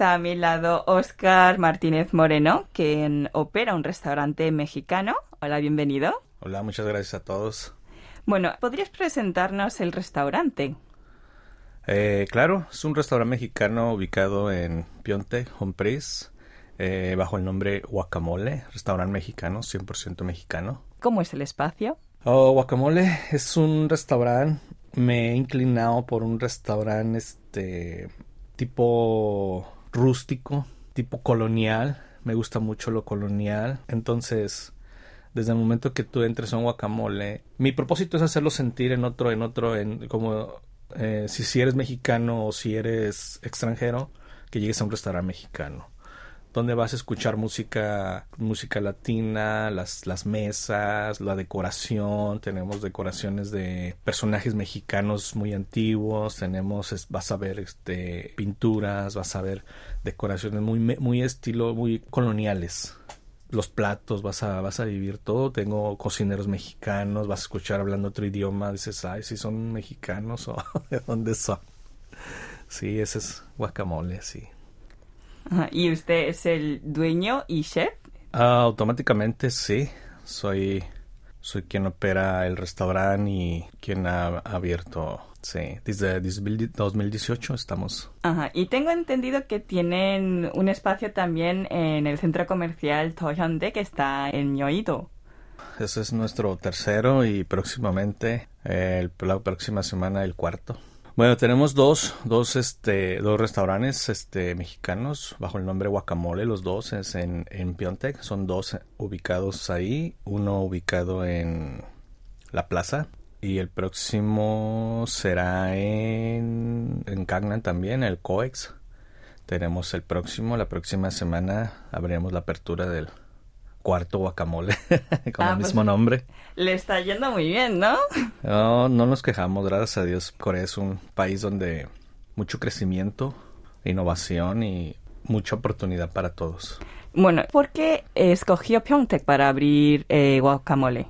está a mi lado Oscar Martínez Moreno, quien opera un restaurante mexicano. Hola, bienvenido. Hola, muchas gracias a todos. Bueno, ¿podrías presentarnos el restaurante? Eh, claro, es un restaurante mexicano ubicado en Pionte, Home eh, bajo el nombre Guacamole, restaurante mexicano, 100% mexicano. ¿Cómo es el espacio? Oh, Guacamole es un restaurante, me he inclinado por un restaurante este tipo rústico, tipo colonial, me gusta mucho lo colonial, entonces desde el momento que tú entres a un guacamole, mi propósito es hacerlo sentir en otro, en otro, en como eh, si, si eres mexicano o si eres extranjero, que llegues a un restaurante mexicano donde vas a escuchar música, música latina, las, las mesas, la decoración, tenemos decoraciones de personajes mexicanos muy antiguos, tenemos, vas a ver este, pinturas, vas a ver decoraciones muy, muy estilo, muy coloniales. Los platos, vas a, vas a vivir todo. Tengo cocineros mexicanos, vas a escuchar hablando otro idioma, dices, ay, si son mexicanos o de dónde son. Sí, ese es guacamole, sí. ¿Y usted es el dueño y chef? Ah, automáticamente sí. Soy, soy quien opera el restaurante y quien ha abierto. Sí, desde 2018 estamos. Ajá, y tengo entendido que tienen un espacio también en el centro comercial Tohyonde que está en Yoido. Ese es nuestro tercero y próximamente, la próxima semana, el cuarto. Bueno, tenemos dos, dos, este, dos restaurantes, este, mexicanos bajo el nombre Guacamole, los dos es en, en Piontec, son dos ubicados ahí, uno ubicado en la plaza y el próximo será en, en Cagnan también, el COEX. Tenemos el próximo, la próxima semana abriremos la apertura del, cuarto guacamole con el ah, pues, mismo nombre. Le está yendo muy bien, ¿no? No, no nos quejamos, gracias a Dios. Corea es un país donde mucho crecimiento, innovación y mucha oportunidad para todos. Bueno, ¿por qué escogió Pyeongtaek para abrir eh, guacamole?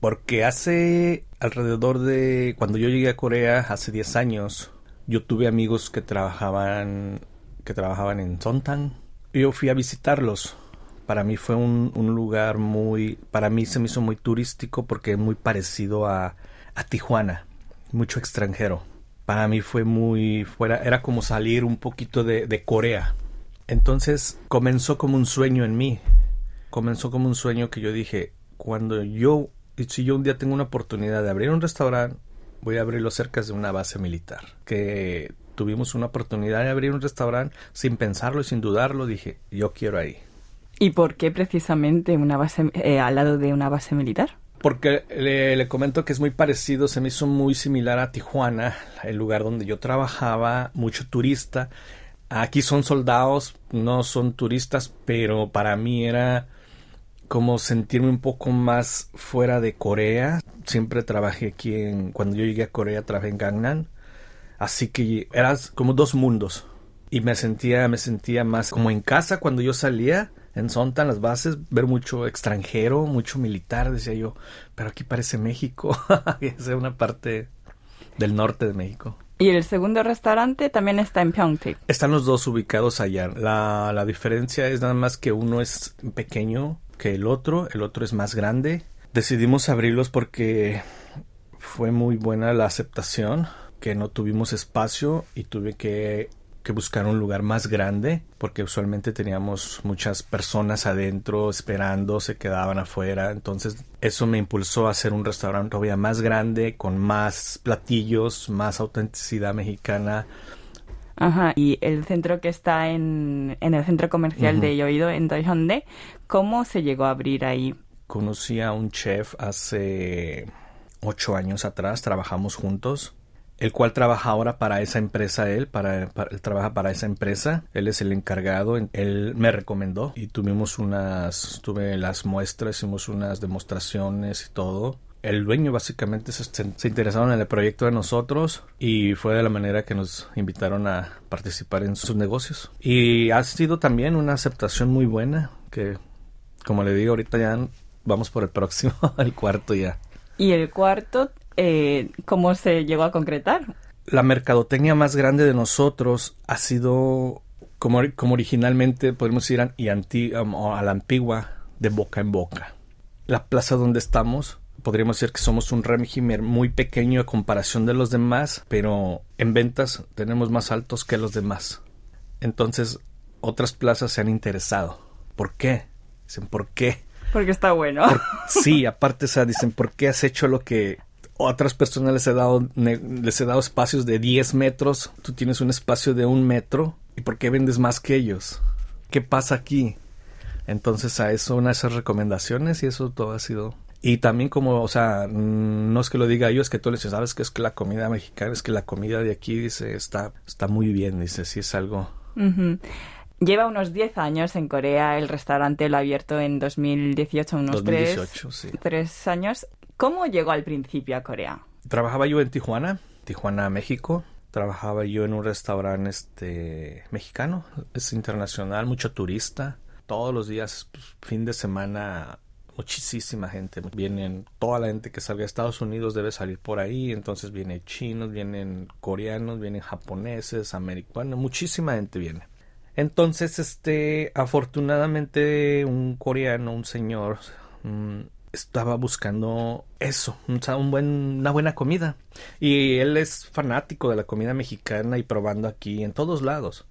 Porque hace alrededor de cuando yo llegué a Corea hace 10 años, yo tuve amigos que trabajaban que trabajaban en Sontan. Yo fui a visitarlos para mí fue un, lugar muy, para mí se me hizo muy turístico porque muy parecido a, a Tijuana, mucho extranjero. Para mí fue muy, fuera, era como salir un poquito de, de Corea. Entonces comenzó como un sueño en mí. Comenzó como un sueño que yo dije, cuando yo, si yo un día tengo una oportunidad de abrir un restaurante, voy a abrirlo cerca de una base militar. Que tuvimos una oportunidad de abrir un restaurante sin pensarlo y sin dudarlo, dije, yo quiero ahí. ¿Y por qué precisamente una base eh, al lado de una base militar? Porque le, comento que es muy parecido, se me hizo muy similar a Tijuana, el lugar donde yo trabajaba, mucho turista. Aquí son soldados, no son turistas, pero para mí era como sentirme un poco más fuera de Corea. Siempre trabajé aquí en, cuando yo llegué a Corea trabajé en Gangnam, así que eran como dos mundos y me sentía, me sentía más como en casa cuando yo salía en Sontan, las bases, ver mucho extranjero, mucho militar, decía yo, pero aquí parece México, es una parte del norte de México. Y el segundo restaurante también está en Pyeongtaek. Están los dos ubicados allá. La, la diferencia es nada más que uno es pequeño que el otro, el otro es más grande. Decidimos abrirlos porque fue muy buena la aceptación, que no tuvimos espacio y tuve que que buscar un lugar más grande porque usualmente teníamos muchas personas adentro esperando, se quedaban afuera, entonces eso me impulsó a hacer un restaurante todavía más grande, con más platillos, más autenticidad mexicana. Ajá, y el centro que está en, en el centro comercial de Yoido, en Daejeonde, ¿cómo se llegó a abrir ahí? Conocí a un chef hace ocho años atrás, trabajamos juntos el cual trabaja ahora para esa empresa, él, para, él trabaja para esa empresa, él es el encargado, él me recomendó y tuvimos unas, tuve las muestras, hicimos unas demostraciones y todo. El dueño básicamente se, se interesaron en el proyecto de nosotros y fue de la manera que nos invitaron a participar en sus negocios. Y ha sido también una aceptación muy buena que, como le digo, ahorita ya vamos por el próximo, el cuarto ya. Y el cuarto eh, ¿cómo se llegó a concretar? La mercadotecnia más grande de nosotros ha sido como, como originalmente podemos ir a, y anti, um, a la antigua de boca en boca. La plaza donde estamos podríamos decir que somos un régimen muy pequeño a comparación de los demás, pero en ventas tenemos más altos que los demás. Entonces, otras plazas se han interesado. ¿Por qué? Dicen, ¿por qué? Porque está bueno. sí, aparte, o sea, dicen, ¿por qué has hecho lo que otras personas les he dado, les he dado espacios de 10 metros? Tú tienes un espacio de un metro. ¿Y por qué vendes más que ellos? ¿Qué pasa aquí? Entonces a eso una de esas recomendaciones y eso todo ha sido y también como, o sea, no es que lo diga yo, es que tú le dices, sabes que es que la comida mexicana, es que la comida de aquí, dice, está, está muy bien, dice, sí es algo. Lleva unos 10 años en Corea, el restaurante lo ha abierto en 2018, unos 2018, 3, sí. 3 años. ¿Cómo llegó al principio a Corea? Trabajaba yo en Tijuana, Tijuana, México. Trabajaba yo en un restaurante este, mexicano, es internacional, mucho turista. Todos los días, pues, fin de semana, muchísima gente. Vienen, toda la gente que salga de Estados Unidos debe salir por ahí. Entonces vienen chinos, vienen coreanos, vienen japoneses, americanos, muchísima gente viene. Entonces, este, afortunadamente, un coreano, un señor, mm, estaba buscando eso, un buen, una buena comida. Y él es fanático de la comida mexicana y probando aquí en todos lados.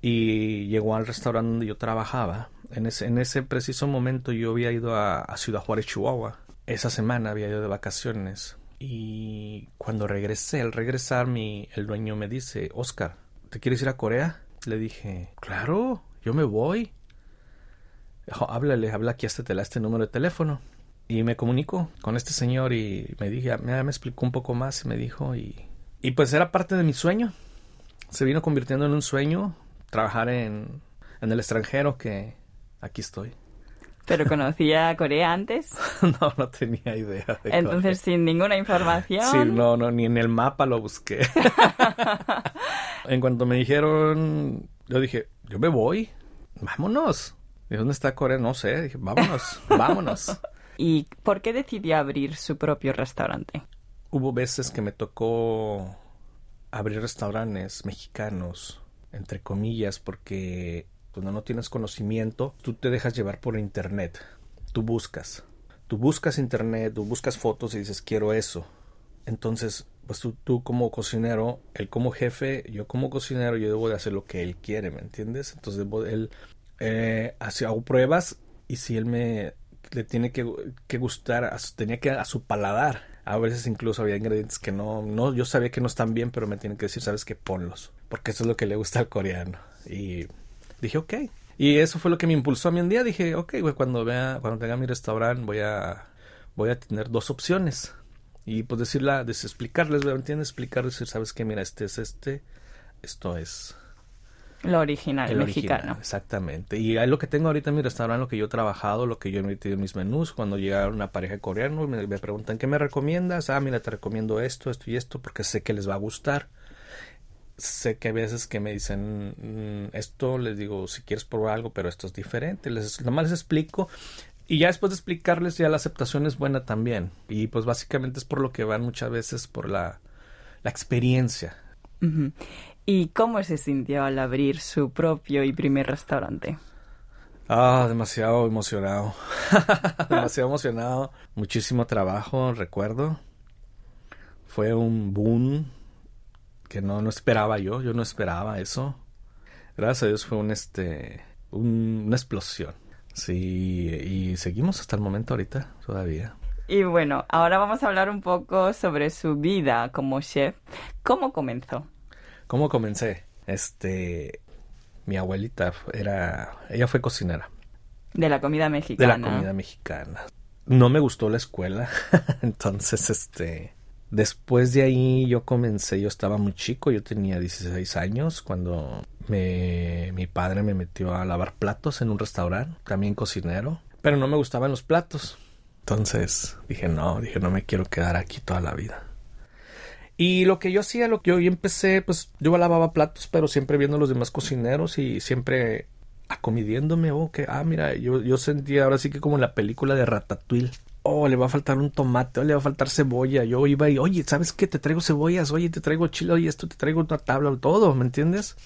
Y llegó al restaurante donde yo trabajaba en ese, en ese preciso momento yo había ido a, Ciudad Juárez, Chihuahua. Esa semana había ido de vacaciones. Y cuando regresé, al regresar, mi, el dueño me dice, Oscar, ¿te quieres ir a Corea? Le dije, claro, yo me voy. Dijo, háblale, habla aquí este, este número de teléfono. Y me comunico con este señor y me dije, me, me explicó un poco más y me dijo, y, y pues era parte de mi sueño. Se vino convirtiendo en un sueño trabajar en, en el extranjero que aquí estoy. ¿Pero conocía Corea antes? no, no tenía idea. De Entonces, sin ninguna información. Sí, no, no, ni en el mapa lo busqué. en cuanto me dijeron, yo dije, yo me voy, vámonos. ¿Y dónde está Corea? No sé. Dije, vámonos, vámonos. ¿Y por qué decidió abrir su propio restaurante? Hubo veces que me tocó abrir restaurantes mexicanos, entre comillas, porque cuando no tienes conocimiento, tú te dejas llevar por internet. Tú buscas. Tú buscas internet, tú buscas fotos y dices, quiero eso. Entonces, pues tú, tú como cocinero, él como jefe, yo como cocinero, yo debo de hacer lo que él quiere, ¿me entiendes? Entonces, él, eh, hago pruebas y si él me le tiene que, gustar, tenía que a su paladar. A veces incluso había ingredientes que no, no, yo sabía que no están bien, pero me tienen que decir, sabes que ponlos, porque eso es lo que le gusta al coreano. Y dije, ok. Y eso fue lo que me impulsó a mí un día. Dije, ok, güey, cuando vea, cuando tenga mi restaurante voy a, voy a tener dos opciones. Y pues decirla, explicarles, ¿me entiendes? Explicarles, decir, sabes que mira, este es este, esto es... Lo original, el mexicano. exactamente. Y lo que tengo ahorita en mi restaurante, lo que yo he trabajado, lo que yo he metido en mis menús, cuando llega una pareja coreana, me, me preguntan, ¿qué me recomiendas? Ah, mira, te recomiendo esto, esto y esto, porque sé que les va a gustar sé que a veces que me dicen mm, esto, les digo, si quieres probar algo, pero esto es diferente, les, nomás les explico y ya después de explicarles ya la aceptación es buena también y pues básicamente es por lo que van muchas veces por la, la experiencia. ¿Y cómo se sintió al abrir su propio y primer restaurante? Ah, demasiado emocionado. demasiado emocionado. Muchísimo trabajo, recuerdo. Fue un boom que no, no esperaba yo, yo no esperaba eso. Gracias a Dios fue un este una explosión. Sí, y seguimos hasta el momento ahorita todavía. Y bueno, ahora vamos a hablar un poco sobre su vida como chef. ¿Cómo comenzó? ¿Cómo comencé? Este, mi abuelita era, ella fue cocinera. De la comida mexicana. De la comida mexicana. No me gustó la escuela, entonces este, Después de ahí yo comencé, yo estaba muy chico, yo tenía 16 años cuando me, mi padre me metió a lavar platos en un restaurante, también cocinero, pero no me gustaban los platos. Entonces dije, no, dije, no me quiero quedar aquí toda la vida. Y lo que yo hacía, lo que yo, empecé, pues yo lavaba platos, pero siempre viendo a los demás cocineros y siempre acomidiéndome, o oh, que, ah, mira, yo, yo sentía ahora sí que como en la película de Ratatouille oh, le va a faltar un tomate, oh, le va a faltar cebolla. Yo iba y, oye, ¿sabes qué? Te traigo cebollas, oye, te traigo chile, oye, esto te traigo una tabla, todo, ¿me entiendes?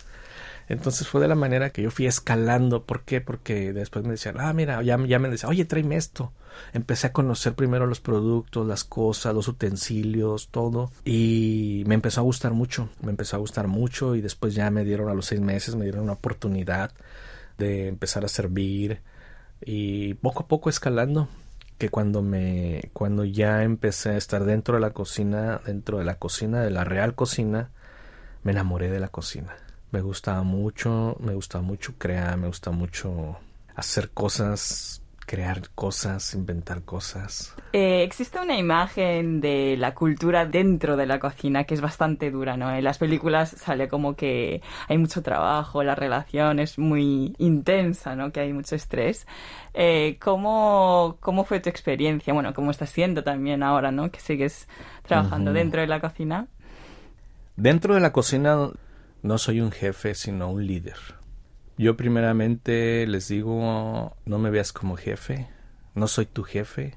Entonces fue de la manera que yo fui escalando. ¿Por qué? Porque después me decían, ah, mira, ya, ya me decían, oye, tráeme esto. Empecé a conocer primero los productos, las cosas, los utensilios, todo. Y me empezó a gustar mucho, me empezó a gustar mucho y después ya me dieron a los seis meses, me dieron una oportunidad de empezar a servir y poco a poco escalando que cuando me cuando ya empecé a estar dentro de la cocina dentro de la cocina de la real cocina me enamoré de la cocina me gustaba mucho me gustaba mucho crear me gusta mucho hacer cosas crear cosas, inventar cosas. Eh, existe una imagen de la cultura dentro de la cocina que es bastante dura, ¿no? En las películas sale como que hay mucho trabajo, la relación es muy intensa, ¿no? Que hay mucho estrés. Eh, ¿cómo, ¿Cómo fue tu experiencia? Bueno, ¿cómo estás siendo también ahora, ¿no? Que sigues trabajando dentro de la cocina. Dentro de la cocina no soy un jefe, sino un líder yo primeramente les digo, no me veas como jefe, no soy tu jefe.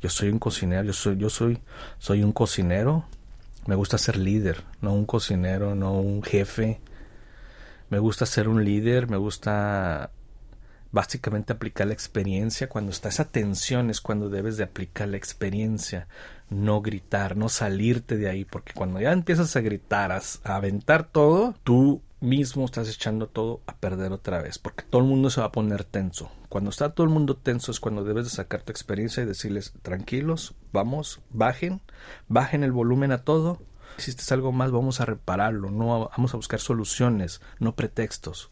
Yo soy un cocinero, yo soy yo soy soy un cocinero. Me gusta ser líder, no un cocinero, no un jefe. Me gusta ser un líder, me gusta básicamente aplicar la experiencia. Cuando está esa tensión es cuando debes de aplicar la experiencia, no gritar, no salirte de ahí, porque cuando ya empiezas a gritar, a, a aventar todo, tú mismo estás echando todo a perder otra vez, porque todo el mundo se va a poner tenso. Cuando está todo el mundo tenso es cuando debes de sacar tu experiencia y decirles, tranquilos, vamos, bajen, bajen el volumen a todo. Si hiciste algo más, vamos a repararlo, no vamos a buscar soluciones, no pretextos.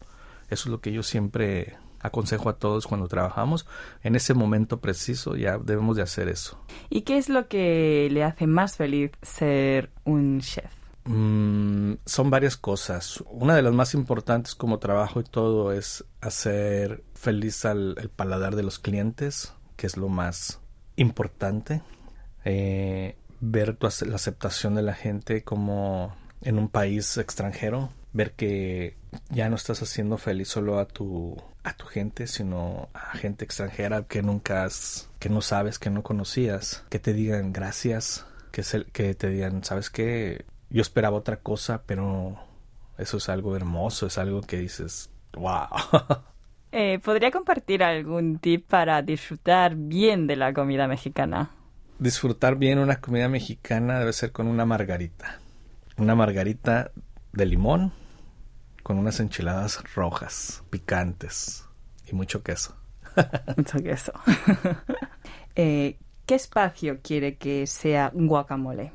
Eso es lo que yo siempre aconsejo a todos cuando trabajamos. En ese momento preciso ya debemos de hacer eso. ¿Y qué es lo que le hace más feliz ser un chef? Mm, son varias cosas. Una de las más importantes como trabajo y todo es hacer feliz al el paladar de los clientes, que es lo más importante. Eh, ver la aceptación de la gente como en un país extranjero, ver que ya no estás haciendo feliz solo a tu a tu gente, sino a gente extranjera que nunca has, que no sabes, que no conocías, que te digan gracias, que, el que te digan, ¿sabes qué? Yo esperaba otra cosa, pero eso es algo hermoso, es algo que dices, wow. Eh, ¿Podría compartir algún tip para disfrutar bien de la comida mexicana? Disfrutar bien una comida mexicana debe ser con una margarita. Una margarita de limón con unas enchiladas rojas, picantes y mucho queso. mucho queso. Eh, ¿Qué espacio quiere que sea guacamole?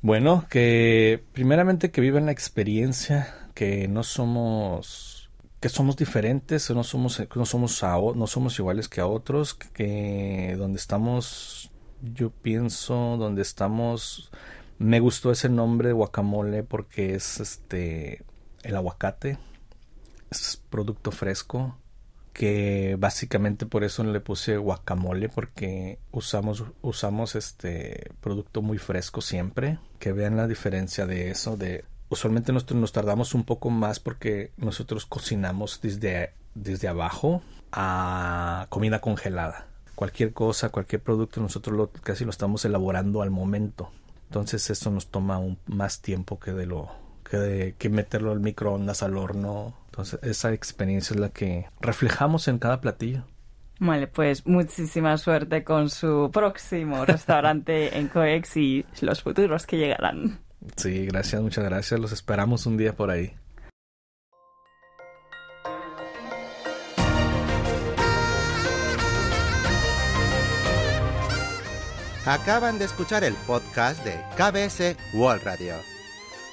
Bueno, que primeramente que vivan la experiencia, que no somos que somos diferentes, no somos no somos no somos iguales que a otros, que donde estamos yo pienso donde estamos me gustó ese nombre guacamole porque es este el aguacate. Es producto fresco que básicamente por eso le puse guacamole porque usamos usamos este producto muy fresco siempre. Que vean la diferencia de eso de usualmente nos tardamos un poco más porque nosotros cocinamos desde desde abajo a comida congelada. Cualquier cosa cualquier producto nosotros casi lo estamos elaborando al momento. Entonces eso nos toma más tiempo que de lo que, de, que meterlo al microondas al horno entonces, esa experiencia es la que reflejamos en cada platillo. Vale, pues muchísima suerte con su próximo restaurante en Coex y los futuros que llegarán. Sí, gracias, muchas gracias. Los esperamos un día por ahí. Acaban de escuchar el podcast de KBS World Radio.